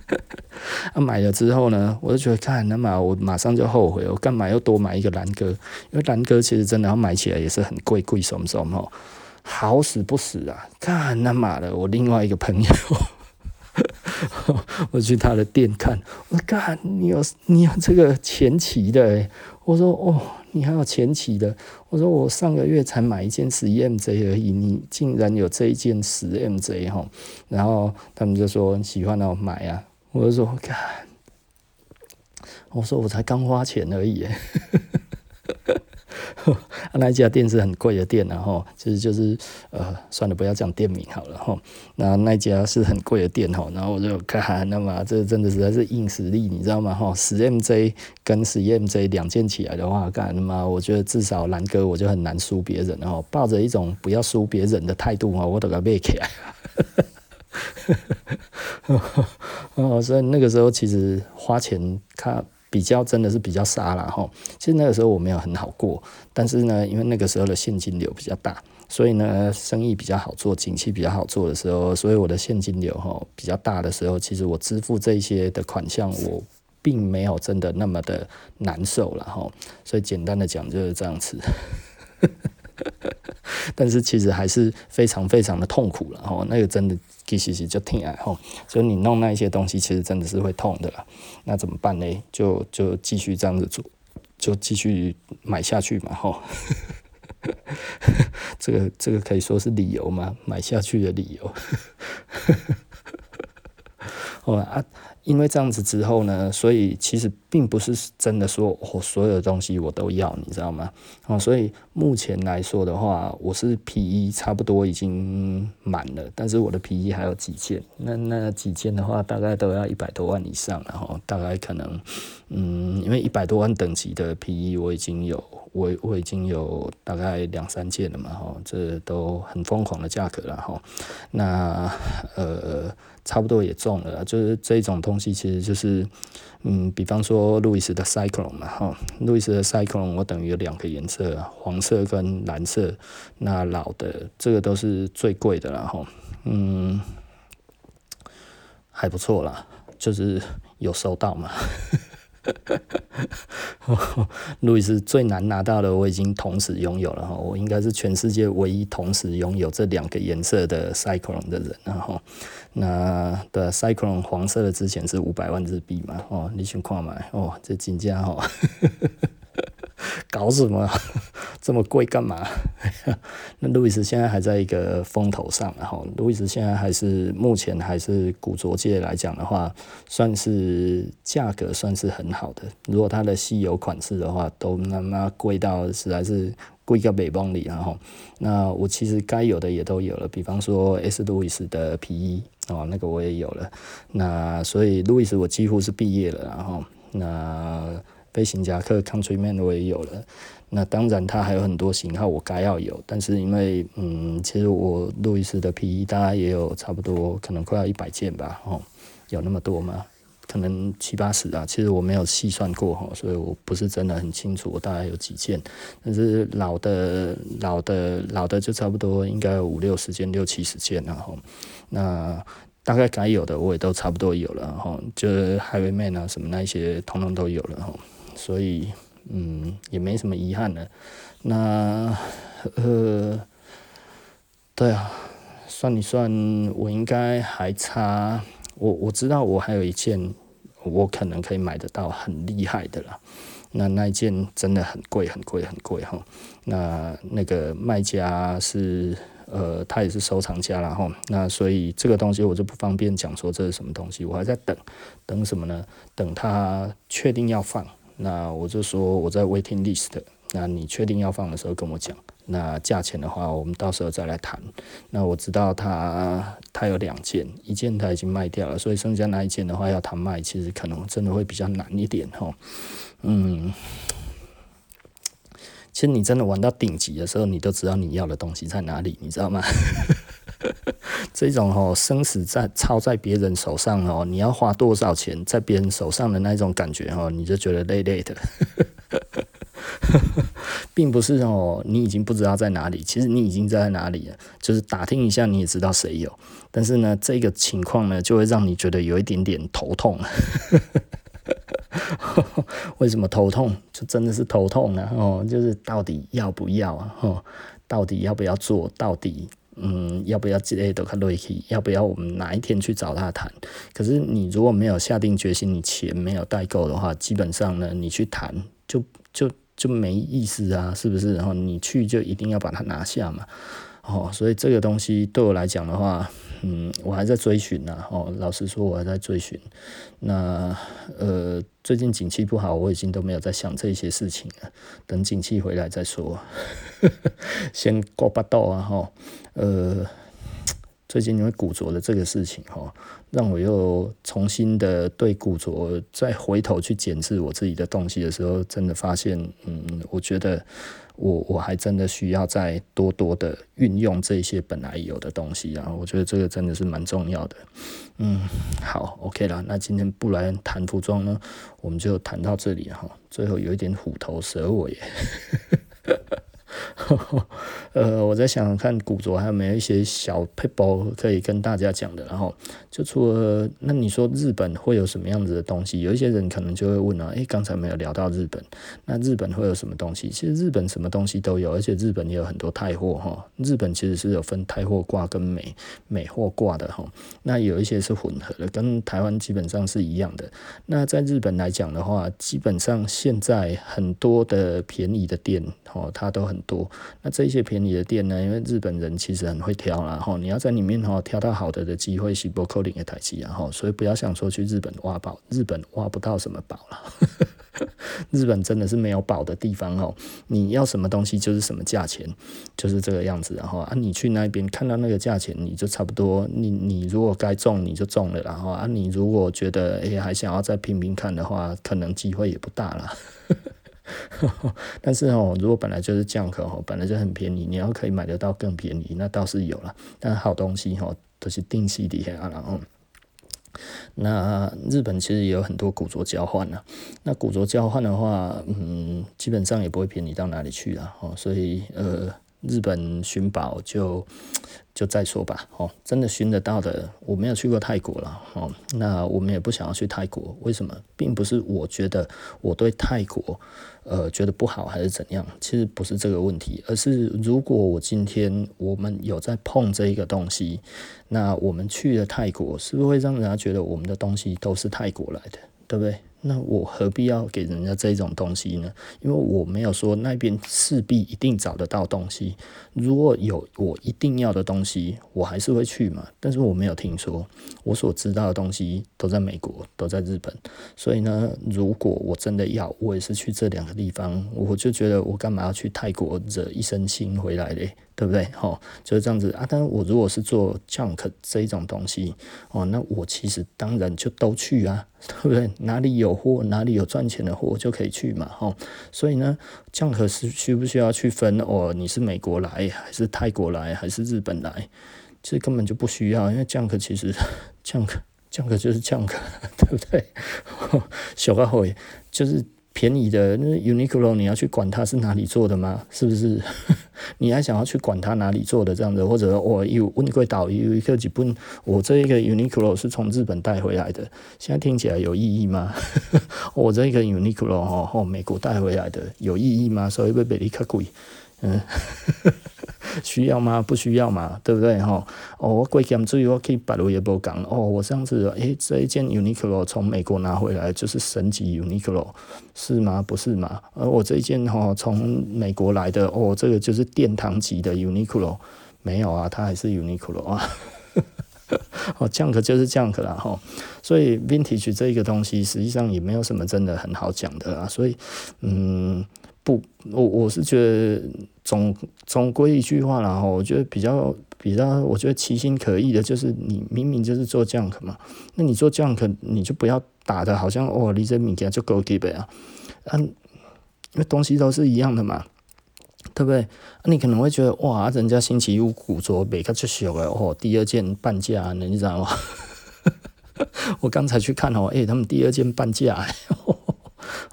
啊，买了之后呢，我就觉得，看那么我马上就后悔，我干嘛要多买一个蓝哥？因为蓝哥其实真的要买起来也是很贵，贵什么什么，好死不死啊！看那妈的，我另外一个朋友。我去他的店看，我说干，你有你有这个前期的，我说哦，你还有前期的，我说我上个月才买一件十一 MJ 而已，你竟然有这一件十 MJ 哈，然后他们就说喜欢要买啊，我就说干，我说我才刚花钱而已。那一家店是很贵的店，然后其实就是呃，算了，不要讲店名好了哈。那那家是很贵的店哈，然后我就看，那么这真的实在是硬实力，你知道吗？哈，十 MJ 跟十 MJ 两件起来的话，干他妈，我觉得至少兰哥我就很难输别人，然后抱着一种不要输别人的态度哈，我都给背起来。哦，所以那个时候其实花钱看。比较真的是比较傻了哈，其实那个时候我没有很好过，但是呢，因为那个时候的现金流比较大，所以呢，生意比较好做，景气比较好做的时候，所以我的现金流哈比较大的时候，其实我支付这些的款项，我并没有真的那么的难受了哈，所以简单的讲就是这样子。但是其实还是非常非常的痛苦了哈，那个真的其实就挺爱哈，所以你弄那一些东西，其实真的是会痛的啦。那怎么办呢？就就继续这样子做，就继续买下去嘛哈。这个这个可以说是理由吗？买下去的理由。好 啊。因为这样子之后呢，所以其实并不是真的说我、所有的东西我都要，你知道吗？哦，所以目前来说的话，我是皮衣差不多已经满了，但是我的皮衣还有几件，那那几件的话大概都要一百多万以上，然后大概可能，嗯，因为一百多万等级的皮衣我已经有，我我已经有大概两三件了嘛，哈，这都很疯狂的价格了，哈，那呃。差不多也中了，就是这种东西，其实就是，嗯，比方说路易斯的 Cyclone 嘛，哈，路易斯的 Cyclone 我等于有两个颜色，黄色跟蓝色，那老的这个都是最贵的了，哈，嗯，还不错啦，就是有收到嘛。路易斯最难拿到的，我已经同时拥有了哈，我应该是全世界唯一同时拥有这两个颜色的 Cyclone 的人，然后那的 Cyclone 黄色的之前是五百万日币嘛，哦，你去看嘛，哦，这金价哈。搞什么？这么贵干嘛？那路易斯现在还在一个风头上，然后路易斯现在还是目前还是古着界来讲的话，算是价格算是很好的。如果它的稀有款式的话，都他妈贵到实在是贵个北邦里，然后那我其实该有的也都有了，比方说 S 路易斯的皮衣哦，那个我也有了。那所以路易斯我几乎是毕业了，然后那。飞行夹克 Countryman 我也有了，那当然它还有很多型号我该要有，但是因为嗯，其实我路易斯的皮衣大概也有差不多，可能快要一百件吧，哦，有那么多吗？可能七八十啊，其实我没有细算过哈，所以我不是真的很清楚我大概有几件，但是老的老的老的就差不多应该有五六十件六七十件然后那。大概该有的我也都差不多有了哈，就是 Highwayman 啊什么那些，通通都有了哈，所以嗯也没什么遗憾了。那呃，对啊，算一算，我应该还差，我我知道我还有一件，我可能可以买得到很厉害的了。那那一件真的很贵很贵很贵哈。那那个卖家是。呃，他也是收藏家，然后那所以这个东西我就不方便讲说这是什么东西，我还在等，等什么呢？等他确定要放，那我就说我在 waiting list，那你确定要放的时候跟我讲，那价钱的话我们到时候再来谈。那我知道他他有两件，一件他已经卖掉了，所以剩下那一件的话要他卖，其实可能真的会比较难一点哈，嗯。其实你真的玩到顶级的时候，你都知道你要的东西在哪里，你知道吗？这种哦，生死在操在别人手上哦，你要花多少钱在别人手上的那种感觉哦，你就觉得累累的。并不是哦，你已经不知道在哪里，其实你已经在哪里了，就是打听一下你也知道谁有，但是呢，这个情况呢就会让你觉得有一点点头痛。为什么头痛？就真的是头痛呢？哦，就是到底要不要啊？哦，到底要不要做？到底嗯，要不要之类的？看瑞奇，要不要我们哪一天去找他谈？可是你如果没有下定决心，你钱没有带够的话，基本上呢，你去谈就就就没意思啊，是不是？然后你去就一定要把它拿下嘛。哦，所以这个东西对我来讲的话。嗯，我还在追寻呢。哦，老实说，我还在追寻。那呃，最近景气不好，我已经都没有在想这些事情了。等景气回来再说。先过巴豆啊！哈，呃，最近因为古着的这个事情，哈，让我又重新的对古着再回头去检视我自己的东西的时候，真的发现，嗯，我觉得。我我还真的需要再多多的运用这些本来有的东西啊，我觉得这个真的是蛮重要的。嗯，好，OK 了，那今天不来谈服装呢，我们就谈到这里哈。最后有一点虎头蛇尾。呵 呵呃，我在想看，古着还有没有一些小撇步可以跟大家讲的？然后就除了那你说日本会有什么样子的东西？有一些人可能就会问啊，诶，刚才没有聊到日本，那日本会有什么东西？其实日本什么东西都有，而且日本也有很多泰货哈。日本其实是有分泰货挂跟美美货挂的哈。那有一些是混合的，跟台湾基本上是一样的。那在日本来讲的话，基本上现在很多的便宜的店哦，它都很多。那这些便宜的店呢？因为日本人其实很会挑啦，哈，你要在里面哈挑到好的的机会是不可能的台机，然后所以不要想说去日本挖宝，日本挖不到什么宝了。日本真的是没有宝的地方哦，你要什么东西就是什么价钱，就是这个样子，然后啊，你去那边看到那个价钱，你就差不多，你你如果该中你就中了，然后啊，你如果觉得哎还想要再拼拼看的话，可能机会也不大了。但是哦，如果本来就是 junk 哦，本来就很便宜，你要可以买得到更便宜，那倒是有了。但好东西哦，都是定期的啊，然后那日本其实也有很多古着交换呢。那古着交换的话，嗯，基本上也不会便宜到哪里去了哦。所以呃，日本寻宝就。就再说吧，哦，真的寻得到的，我没有去过泰国了，哦，那我们也不想要去泰国，为什么？并不是我觉得我对泰国，呃，觉得不好还是怎样，其实不是这个问题，而是如果我今天我们有在碰这一个东西，那我们去了泰国，是不是会让人家觉得我们的东西都是泰国来的，对不对？那我何必要给人家这种东西呢？因为我没有说那边势必一定找得到东西。如果有我一定要的东西，我还是会去嘛。但是我没有听说，我所知道的东西都在美国，都在日本。所以呢，如果我真的要，我也是去这两个地方。我就觉得我干嘛要去泰国惹一身腥回来嘞？对不对？吼，就是这样子啊。但我如果是做 junk 这一种东西，哦，那我其实当然就都去啊，对不对？哪里有货，哪里有赚钱的货就可以去嘛，吼。所以呢降客是需不需要去分？哦，你是美国来还是泰国来还是日本来？这根本就不需要，因为降客其实降客降客就是降客 对不对？小个会就是。便宜的那 Uniqlo，你要去管它是哪里做的吗？是不是？你还想要去管它哪里做的这样子？或者我有问过导游一个几本，我这一个 Uniqlo 是从日本带回来的，现在听起来有意义吗？我这一个 Uniqlo 哦，美国带回来的有意义吗？所以会比你更贵，嗯。需要吗？不需要嘛，对不对哈？哦，我贵咸水我可以百度也不讲哦。我上次，诶、这一件 Uniqlo 从美国拿回来就是神级 Uniqlo，是吗？不是吗？而我这一件哈从美国来的哦，这个就是殿堂级的 Uniqlo，没有啊，它还是 Uniqlo 啊。哦，junk 就是 junk 啦哈。所以 vintage 这一个东西实际上也没有什么真的很好讲的啦。所以，嗯。不，我我是觉得总总归一句话啦，哈，我觉得比较比较，我觉得其心可疑的就是你明明就是做 junk 嘛，那你做 junk 你就不要打的好像哦，你这物件就高级呗啊，嗯，因为东西都是一样的嘛，对不对？你可能会觉得哇，人家星期五古着卖个就俗了哦，第二件半价，你知道吗？我刚才去看哦，诶、他们第二件半价。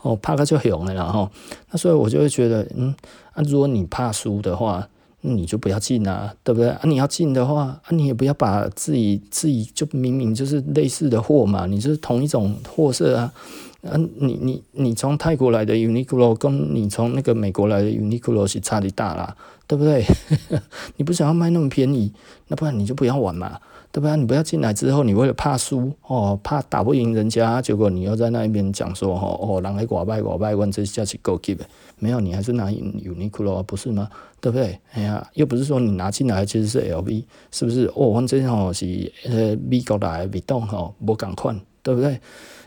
哦，怕个就红了，然后那所以我就会觉得，嗯，啊，如果你怕输的话，那你就不要进啊，对不对？啊，你要进的话，啊，你也不要把自己自己就明明就是类似的货嘛，你就是同一种货色啊。啊，你你你从泰国来的 Uniqlo 跟你从那个美国来的 Uniqlo 是差的大啦，对不对？你不想要卖那么便宜，那不然你就不要玩嘛，对不对？你不要进来之后，你为了怕输哦，怕打不赢人家，结果你又在那一边讲说哦哦，人来寡败寡败，问这下去够 keep，没有，你还是拿 Uniqlo 不是吗？对不对？哎呀，又不是说你拿进来其实是 LV，是不是？哦，反正哦是呃美国来的，别动哦，无共款，对不对？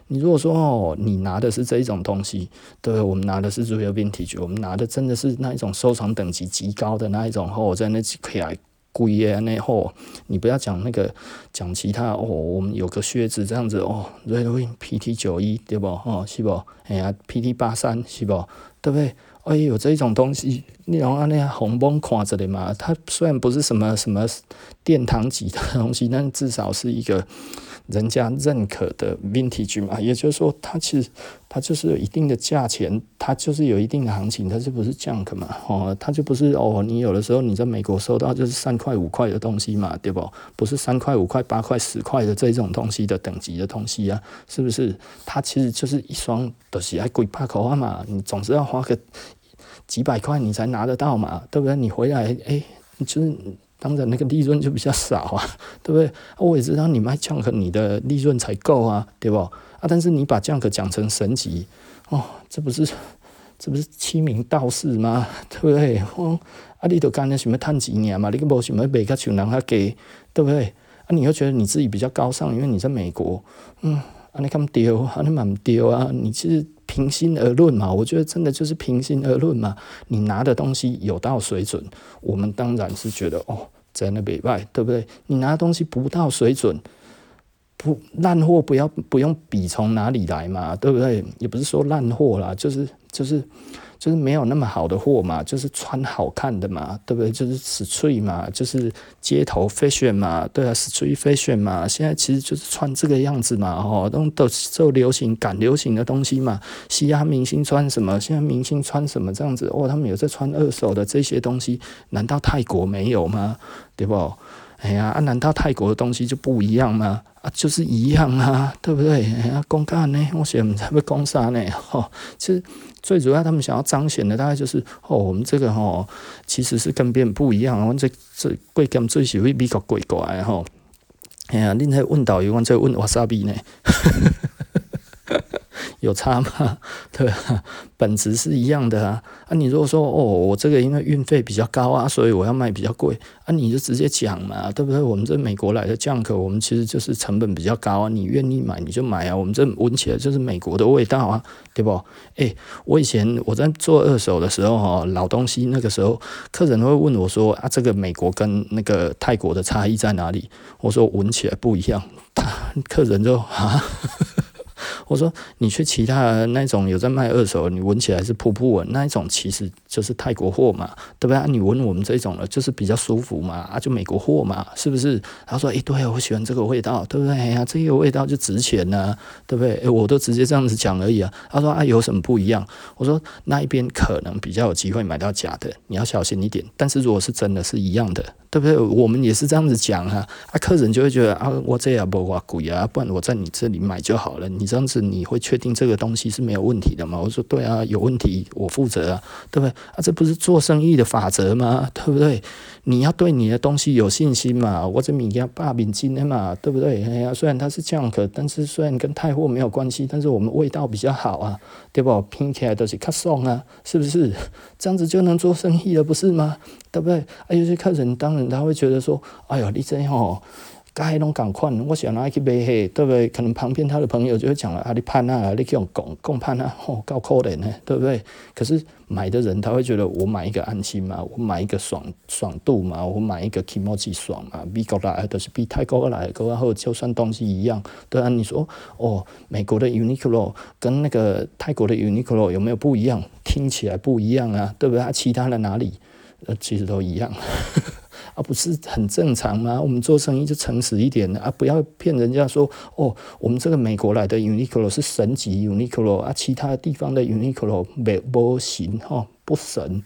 你如果说哦，你拿的是这一种东西，对，我们拿的是 Real Vintage，我们拿的真的是那一种收藏等级极高的那一种哦，在那几块贵的那吼，你不要讲那个讲其他哦，我们有个靴子这样子哦，Real PT 九一对不？哦，是不？哎呀，PT 八三是不？对不对？哎，有这一种东西，你让那样红崩看着的嘛，它虽然不是什么什么殿堂级的东西，但至少是一个。人家认可的 vintage 嘛，也就是说，它其实它就是有一定的价钱，它就是有一定的行情，它就不是 junk 嘛，哦，它就不是哦，你有的时候你在美国收到就是三块五块的东西嘛，对不？不是三块五块八块十块的这种东西的等级的东西啊，是不是？它其实就是一双都是爱贵八块啊嘛，你总是要花个几百块你才拿得到嘛，对不对？你回来哎、就是。当然，那个利润就比较少啊，对不对？我也知道你卖 Junk，你的利润才够啊，对不？啊，但是你把 Junk 讲成神级，哦，这不是这不是欺名盗市吗？对不对？哦，啊，你都干了什么赚几年嘛？你个无什么卖个穷人他给，对不对？啊，你又觉得你自己比较高尚，因为你在美国，嗯，啊，你干丢啊，你蛮丢啊，你其实。平心而论嘛，我觉得真的就是平心而论嘛。你拿的东西有到水准，我们当然是觉得哦，在那边外，对不对？你拿的东西不到水准，不烂货，不要不用比从哪里来嘛，对不对？也不是说烂货啦，就是就是。就是没有那么好的货嘛，就是穿好看的嘛，对不对？就是 street 嘛，就是街头 fashion 嘛，对啊，street fashion 嘛，现在其实就是穿这个样子嘛，哦，都都受流行赶流行的东西嘛，嘻哈明星穿什么，现在明星穿什么这样子，哦，他们有在穿二手的这些东西，难道泰国没有吗？对不？哎呀，啊，难道泰国的东西就不一样吗？啊，就是一样啊，对不对？哎呀，公干呢？我想不要讲啥呢？吼，其实最主要他们想要彰显的大概就是哦，我们这个吼，其实是跟别人不一样。我们这这贵金最喜欢比较贵过来哈。哎呀，恁在问导游，我在问瓦萨比呢。有差吗？对吧？本质是一样的啊。啊，你如果说哦，我这个因为运费比较高啊，所以我要卖比较贵啊，你就直接讲嘛，对不对？我们这美国来的 Junk，我们其实就是成本比较高啊。你愿意买你就买啊。我们这闻起来就是美国的味道啊，对不？哎，我以前我在做二手的时候哈，老东西那个时候，客人会问我说啊，这个美国跟那个泰国的差异在哪里？我说闻起来不一样，他客人就啊。我说你去其他那种有在卖二手，你闻起来是噗噗闻，那一种其实就是泰国货嘛，对不对？啊、你闻我们这种的，就是比较舒服嘛，啊，就美国货嘛，是不是？他说，哎、欸，对，我喜欢这个味道，对不对？哎呀，这个味道就值钱呢、对不对？哎，我都直接这样子讲而已啊。他说啊，有什么不一样？我说那一边可能比较有机会买到假的，你要小心一点。但是如果是真的是一样的，对不对？我们也是这样子讲啊，啊，客人就会觉得啊，我这也不花贵啊，不然我在你这里买就好了，你这样子。你会确定这个东西是没有问题的吗？我说对啊，有问题我负责啊，对不对？啊，这不是做生意的法则吗？对不对？你要对你的东西有信心嘛。我这米家八饼金的嘛，对不对？哎呀，虽然它是 Junk，但是虽然跟泰货没有关系，但是我们味道比较好啊，对不？拼起来都是较爽啊，是不是？这样子就能做生意了，不是吗？对不对？啊，有些客人当然他会觉得说，哎呦，你这样哦。该拢共款，我想拿去买嘿，对不对？可能旁边他的朋友就会讲了啊，你盼啊，你去用共共盼啊，吼，够可怜呢，对不对？可是买的人他会觉得，我买一个安心嘛，我买一个爽爽度嘛，我买一个 kimochi 爽嘛，美国来的都是比泰国来的，然后就算东西一样，对啊，你说哦，美国的 Uniqlo 跟那个泰国的 Uniqlo 有没有不一样？听起来不一样啊，对不对？啊，其他的哪里？呃，其实都一样。啊，不是很正常吗？我们做生意就诚实一点啊，不要骗人家说哦，我们这个美国来的 Uniqlo 是神级 Uniqlo 啊，其他地方的 Uniqlo 没不行哈。不神，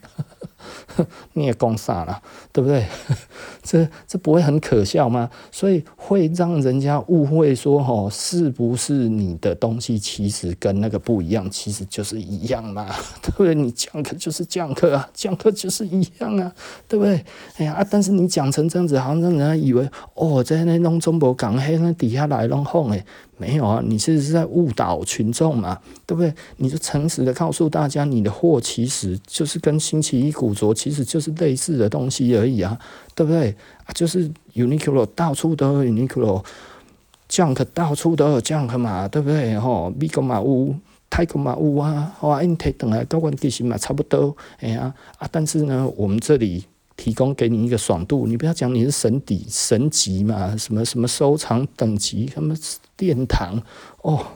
你也讲啥了，对不对？这这不会很可笑吗？所以会让人家误会说，哦，是不是你的东西其实跟那个不一样？其实就是一样嘛，对不对？你讲课就是讲课啊，讲课就是一样啊，对不对？哎呀啊，但是你讲成这样子，好像让人家以为，哦，在那弄中国港黑那底下来弄哄诶。没有啊，你其实是在误导群众嘛，对不对？你就诚实的告诉大家，你的货其实就是跟星期一古着其实就是类似的东西而已啊，对不对？啊，就是 Uniqlo 到处都有 Uniqlo，Junk 到处都有 Junk 嘛，对不对？吼，美国嘛有，泰国嘛有啊，好啊，因提等来高关其实嘛差不多，哎呀啊，但是呢，我们这里。提供给你一个爽度，你不要讲你是神底神级嘛，什么什么收藏等级，什么殿堂哦，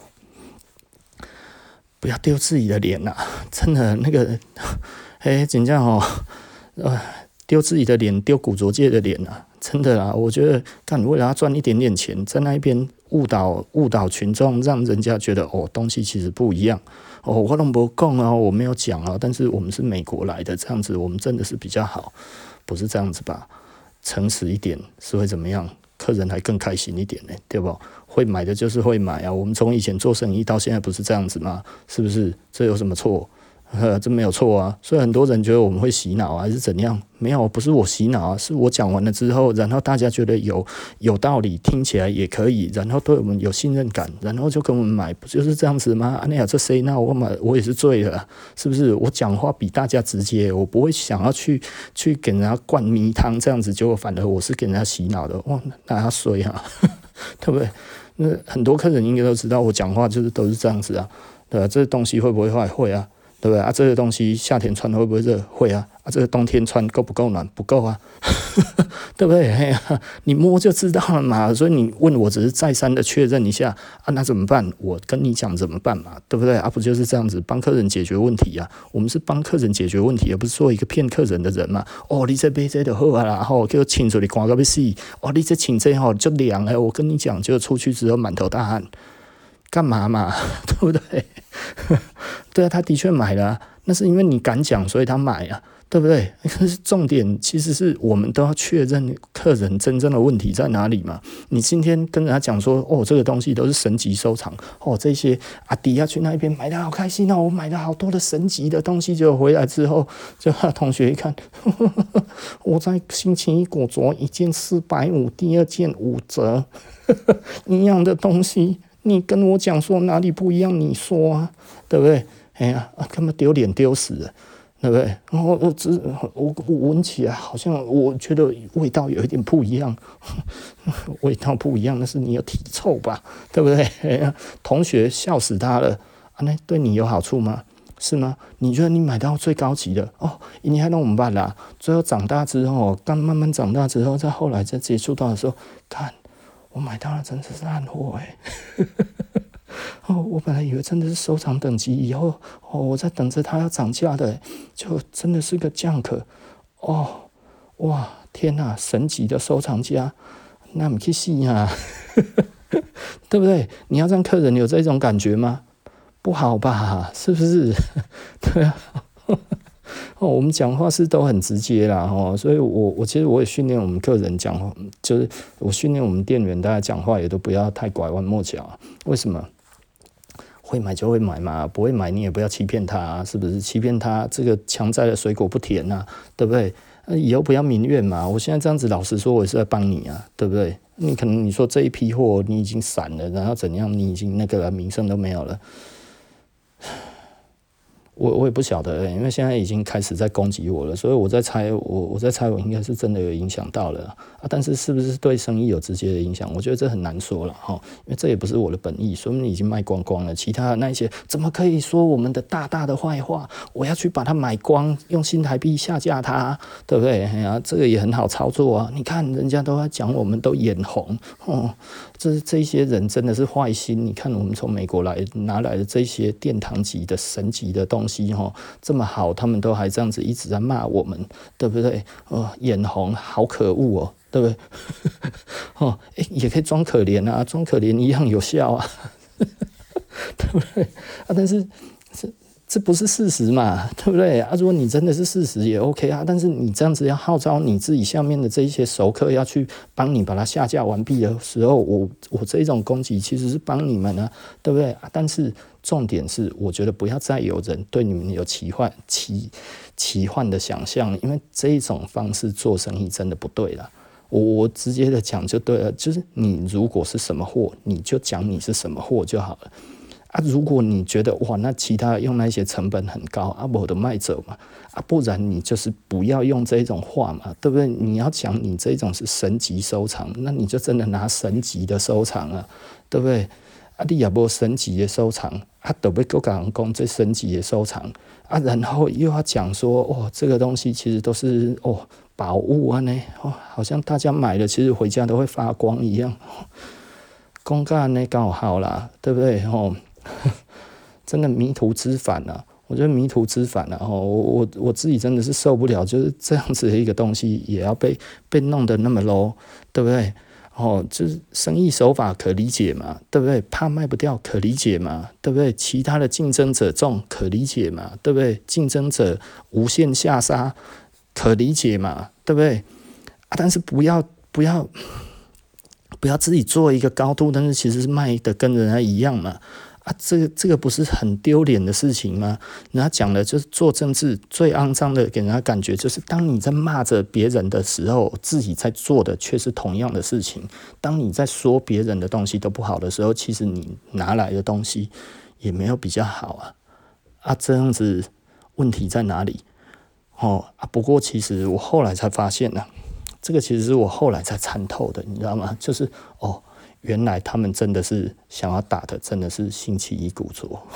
不要丢自己的脸呐、啊！真的那个，哎，真正哦，呃，丢自己的脸，丢古着界的脸呐、啊！真的啊，我觉得，干为了要赚一点点钱，在那边误导误导群众，让人家觉得哦，东西其实不一样哦。我都没讲啊，我没有讲啊，但是我们是美国来的，这样子我们真的是比较好。不是这样子吧？诚实一点是会怎么样？客人还更开心一点呢，对不？会买的就是会买啊。我们从以前做生意到现在不是这样子吗？是不是？这有什么错？呵，这没有错啊，所以很多人觉得我们会洗脑还是怎样？没有，不是我洗脑啊，是我讲完了之后，然后大家觉得有有道理，听起来也可以，然后对我们有信任感，然后就跟我们买，不就是这样子吗？啊，那呀，这谁？那我买，我也是醉了，是不是？我讲话比大家直接，我不会想要去去给人家灌迷汤，这样子，结果反而我是给人家洗脑的，哇，那他衰啊，对不对？那很多客人应该都知道，我讲话就是都是这样子啊，对吧？这东西会不会坏？会啊。对不对啊？这个东西夏天穿会不会热？会啊。啊，这个冬天穿够不够暖？不够啊，对不对？哎呀，你摸就知道了嘛。所以你问我只是再三的确认一下啊，那怎么办？我跟你讲怎么办嘛，对不对？啊，不就是这样子帮客人解决问题啊？我们是帮客人解决问题，而不是做一个骗客人的人嘛。哦，你这杯这就好啊，然后给我请出来挂个杯死。哦，你这请这好就凉哎，我跟你讲，就出去之后满头大汗。干嘛嘛，对不对？对啊，他的确买了，那是因为你敢讲，所以他买啊，对不对？可是重点其实是我们都要确认客人真正的问题在哪里嘛。你今天跟人家讲说，哦，这个东西都是神级收藏，哦，这些阿迪亚去那边买的好开心哦，我买了好多的神级的东西，结果回来之后，就他同学一看，呵呵呵，我在星期一古着一件四百五，第二件五折，一样的东西。你跟我讲说哪里不一样？你说啊，对不对？哎呀，他妈丢脸丢死了，对不对？然后我只我我闻起来好像我觉得味道有一点不一样，味道不一样，那是你有体臭吧？对不对？哎呀，同学笑死他了啊！那对你有好处吗？是吗？你觉得你买到最高级的哦？你还能怎么办啦？最后长大之后，刚慢慢长大之后，再后来再接触到的时候，看。我买到了，真的是烂货哎！哦，我本来以为真的是收藏等级，以后哦，我在等着它要涨价的，就真的是个降客哦！哇，天哪，神级的收藏家，那么去信啊？对不对？你要让客人有这种感觉吗？不好吧？是不是？对啊。哦，我们讲话是都很直接啦，哦，所以我我其实我也训练我们客人讲话，就是我训练我们店员，大家讲话也都不要太拐弯抹角。为什么？会买就会买嘛，不会买你也不要欺骗他，是不是？欺骗他，这个强摘的水果不甜呐，对不对？以后不要民怨嘛。我现在这样子老实说，我是在帮你啊，对不对？你可能你说这一批货你已经散了，然后怎样？你已经那个了名声都没有了。我我也不晓得，因为现在已经开始在攻击我了，所以我在猜，我我在猜，我应该是真的有影响到了啊。但是是不是对生意有直接的影响？我觉得这很难说了哈，因为这也不是我的本意，说明已经卖光光了。其他的那些怎么可以说我们的大大的坏话？我要去把它买光，用新台币下架它，对不对？哎呀，这个也很好操作啊。你看人家都在讲，我们都眼红哦。这这些人真的是坏心。你看我们从美国来拿来的这些殿堂级的神级的东西。西哈这么好，他们都还这样子一直在骂我们，对不对？哦，眼红，好可恶哦，对不对？哦，诶，也可以装可怜啊，装可怜一样有效啊，对不对？啊，但是是。这不是事实嘛，对不对啊？如果你真的是事实也 OK 啊，但是你这样子要号召你自己下面的这一些熟客要去帮你把它下架完毕的时候，我我这种攻击其实是帮你们啊，对不对？但是重点是，我觉得不要再有人对你们有奇幻奇奇幻的想象，因为这一种方式做生意真的不对了。我我直接的讲就对了，就是你如果是什么货，你就讲你是什么货就好了。啊，如果你觉得哇，那其他用那些成本很高，啊，我的卖走嘛，啊，不然你就是不要用这种话嘛，对不对？你要讲你这种是神级收藏，那你就真的拿神级的收藏啊，对不对？啊，你也无神级的收藏，啊，都被各港讲这神级的收藏，啊，然后又要讲说，哦，这个东西其实都是哦宝物啊呢，哦，好像大家买了其实回家都会发光一样，公干呢刚好啦，对不对？哦。真的迷途知返啊！我觉得迷途知返啊！哦，我我我自己真的是受不了，就是这样子的一个东西也要被被弄得那么 low，对不对？哦，就是生意手法可理解嘛，对不对？怕卖不掉可理解嘛，对不对？其他的竞争者重可理解嘛，对不对？竞争者无限下杀可理解嘛，对不对？啊，但是不要不要不要自己做一个高度，但是其实是卖的跟人家一样嘛。啊，这个这个不是很丢脸的事情吗？人家讲的就是做政治最肮脏的，给人家感觉就是，当你在骂着别人的时候，自己在做的却是同样的事情；当你在说别人的东西都不好的时候，其实你拿来的东西也没有比较好啊。啊，这样子问题在哪里？哦啊，不过其实我后来才发现呢、这个其实是我后来才参透的，你知道吗？就是哦。原来他们真的是想要打的，真的是星期一鼓作，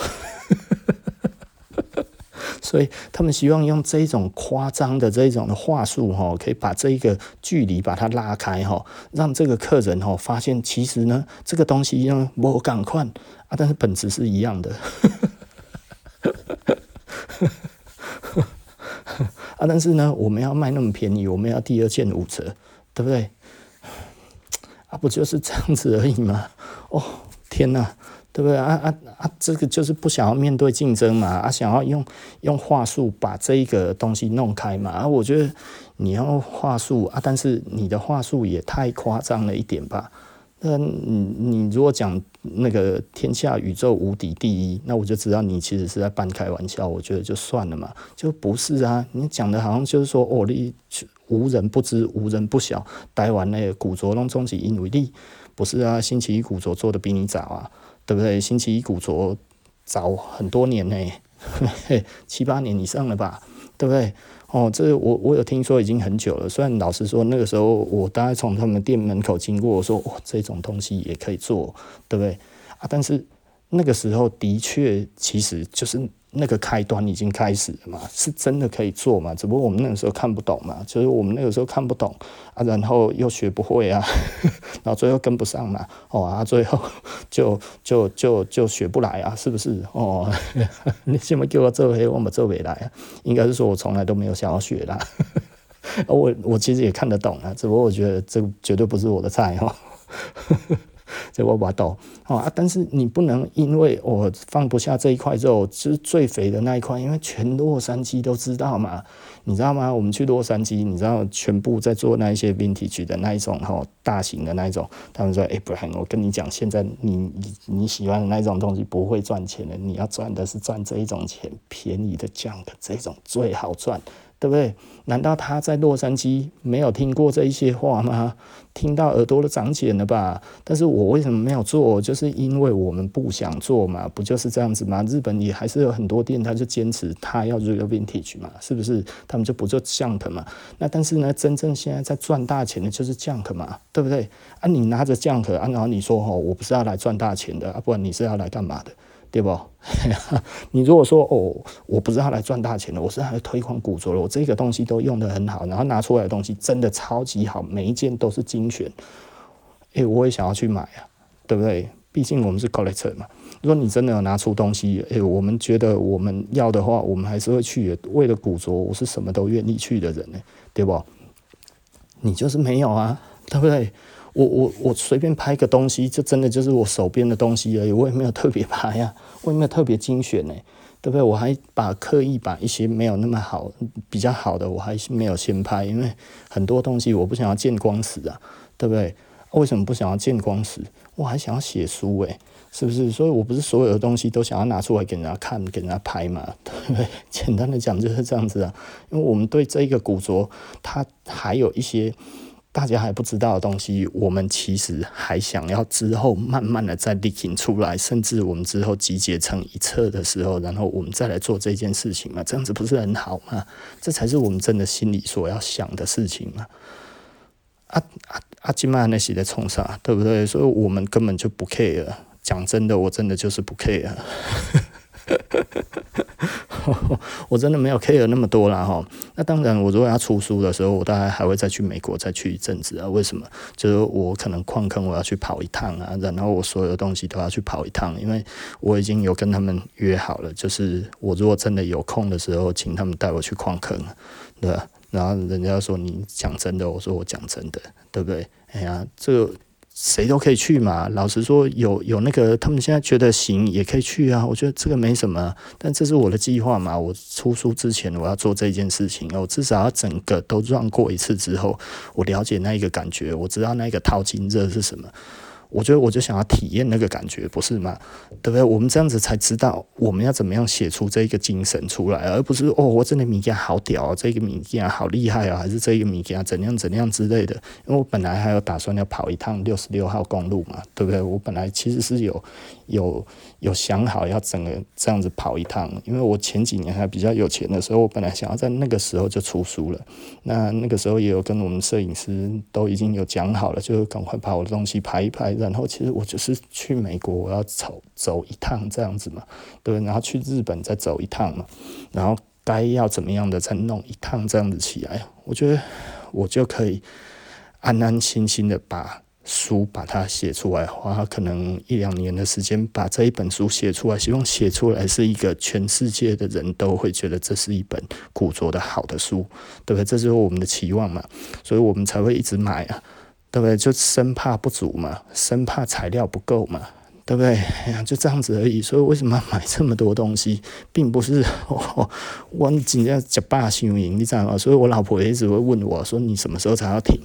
所以他们希望用这种夸张的这种的话术，哈，可以把这一个距离把它拉开，哈，让这个客人哈发现，其实呢，这个东西呢，我赶快啊，但是本质是一样的，啊，但是呢，我们要卖那么便宜，我们要第二件五折，对不对？不就是这样子而已吗？哦，天哪，对不对？啊啊啊！这个就是不想要面对竞争嘛，啊，想要用用话术把这一个东西弄开嘛。啊，我觉得你要话术啊，但是你的话术也太夸张了一点吧？那你你如果讲那个天下宇宙无敌第一，那我就知道你其实是在半开玩笑。我觉得就算了嘛，就不是啊。你讲的好像就是说，哦，你无人不知，无人不晓。台湾那个古着弄终极因为你不是啊，星期一古着做的比你早啊，对不对？星期一古着早很多年呢，七八年以上了吧，对不对？哦，这我我有听说已经很久了。虽然老实说，那个时候我大概从他们店门口经过，我说哇，这种东西也可以做，对不对？啊，但是那个时候的确，其实就是。那个开端已经开始了嘛，是真的可以做嘛？只不过我们那个时候看不懂嘛，就是我们那个时候看不懂啊，然后又学不会啊，然后最后跟不上嘛，哦啊，最后 就就就就学不来啊，是不是？哦，你怎么叫我做黑，我们做未来啊？应该是说我从来都没有想要学啦。我我其实也看得懂啊，只不过我觉得这绝对不是我的菜哈。这我把懂啊，但是你不能因为我放不下这一块肉，就是最肥的那一块，因为全洛杉矶都知道嘛，你知道吗？我们去洛杉矶，你知道全部在做那一些 vintage 的那一种哈，大型的那一种，他们说，哎，不然我跟你讲，现在你你你喜欢的那种东西不会赚钱的，你要赚的是赚这一种钱，便宜的 junk 这种最好赚。对不对？难道他在洛杉矶没有听过这一些话吗？听到耳朵都长茧了吧？但是我为什么没有做？就是因为我们不想做嘛，不就是这样子吗？日本也还是有很多店，他就坚持他要 real vintage 嘛，是不是？他们就不做 junk 嘛？那但是呢，真正现在在赚大钱的就是 junk 嘛，对不对？啊，你拿着 junk 啊，然后你说哦，我不是要来赚大钱的啊，不然你是要来干嘛的？对不？你如果说哦，我不是要来赚大钱的，我是来推广古着的，我这个东西都用得很好，然后拿出来的东西真的超级好，每一件都是精选，诶，我也想要去买啊，对不对？毕竟我们是 collector 嘛。如果你真的有拿出东西，诶、我们觉得我们要的话，我们还是会去。为了古着，我是什么都愿意去的人呢，对不？你就是没有啊，对不对？我我我随便拍个东西，就真的就是我手边的东西而已，我也没有特别拍呀、我也没有特别精选呢。对不对？我还把刻意把一些没有那么好、比较好的，我还是没有先拍，因为很多东西我不想要见光死啊，对不对？为什么不想要见光死？我还想要写书诶，是不是？所以我不是所有的东西都想要拿出来给人家看、给人家拍嘛，对不对？简单的讲就是这样子啊，因为我们对这一个古着，它还有一些。大家还不知道的东西，我们其实还想要之后慢慢的再理清出来，甚至我们之后集结成一册的时候，然后我们再来做这件事情嘛，这样子不是很好吗？这才是我们真的心里所要想的事情嘛。啊啊啊！今晚那些在冲啥，对不对？所以我们根本就不 care。讲真的，我真的就是不 care。我真的没有 care 那么多啦哈。那当然，我如果要出书的时候，我大概还会再去美国再去一阵子啊。为什么？就是我可能矿坑我要去跑一趟啊，然后我所有的东西都要去跑一趟，因为我已经有跟他们约好了，就是我如果真的有空的时候，请他们带我去矿坑，对吧？然后人家说你讲真的，我说我讲真的，对不对？哎呀，这个。谁都可以去嘛，老实说，有有那个，他们现在觉得行，也可以去啊。我觉得这个没什么，但这是我的计划嘛。我出书之前，我要做这件事情，我至少要整个都转过一次之后，我了解那一个感觉，我知道那个淘金热是什么。我觉得我就想要体验那个感觉，不是吗？对不对？我们这样子才知道我们要怎么样写出这一个精神出来，而不是哦，我真的米家好屌啊，这个米家好厉害啊，还是这个米家怎样怎样之类的。因为我本来还有打算要跑一趟六十六号公路嘛，对不对？我本来其实是有有有想好要整个这样子跑一趟，因为我前几年还比较有钱的时候，我本来想要在那个时候就出书了。那那个时候也有跟我们摄影师都已经有讲好了，就赶快把我的东西拍一拍。然后其实我就是去美国，我要走走一趟这样子嘛，对，然后去日本再走一趟嘛，然后该要怎么样的再弄一趟这样子起来，我觉得我就可以安安心心的把书把它写出来，花可能一两年的时间把这一本书写出来，希望写出来是一个全世界的人都会觉得这是一本古着的好的书，对不对？这就是我们的期望嘛，所以我们才会一直买啊。对不对？就生怕不足嘛，生怕材料不够嘛，对不对？哎呀，就这样子而已。所以为什么要买这么多东西，并不是我，我今天吃饱想赢，你知道吗？所以我老婆也一直会问我说：“你什么时候才要停？”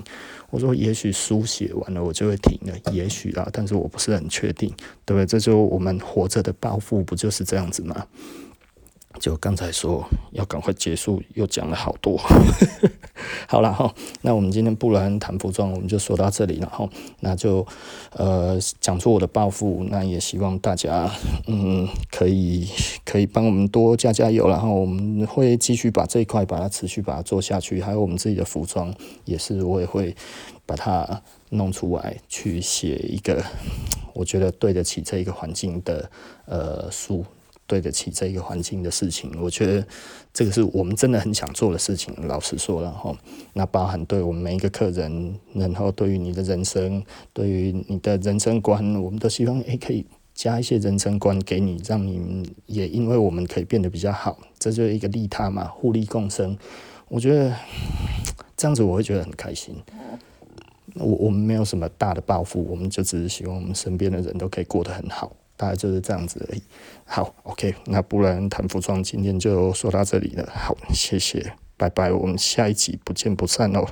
我说：“也许书写完了，我就会停了。也许啊，但是我不是很确定，对不对？这就我们活着的抱负，不就是这样子吗？”就刚才说要赶快结束，又讲了好多。好了哈，那我们今天不然谈服装，我们就说到这里了哈。那就呃讲出我的抱负，那也希望大家嗯可以可以帮我们多加加油，然后我们会继续把这一块把它持续把它做下去。还有我们自己的服装也是，我也会把它弄出来，去写一个我觉得对得起这一个环境的呃书。对得起这个环境的事情，我觉得这个是我们真的很想做的事情。老实说，然后那包含对我们每一个客人，然后对于你的人生，对于你的人生观，我们都希望诶可以加一些人生观给你，让你们也因为我们可以变得比较好，这就是一个利他嘛，互利共生。我觉得这样子我会觉得很开心。我我们没有什么大的抱负，我们就只是希望我们身边的人都可以过得很好。大概就是这样子而已。好，OK，那不然谈服装今天就说到这里了。好，谢谢，拜拜，我们下一集不见不散哦。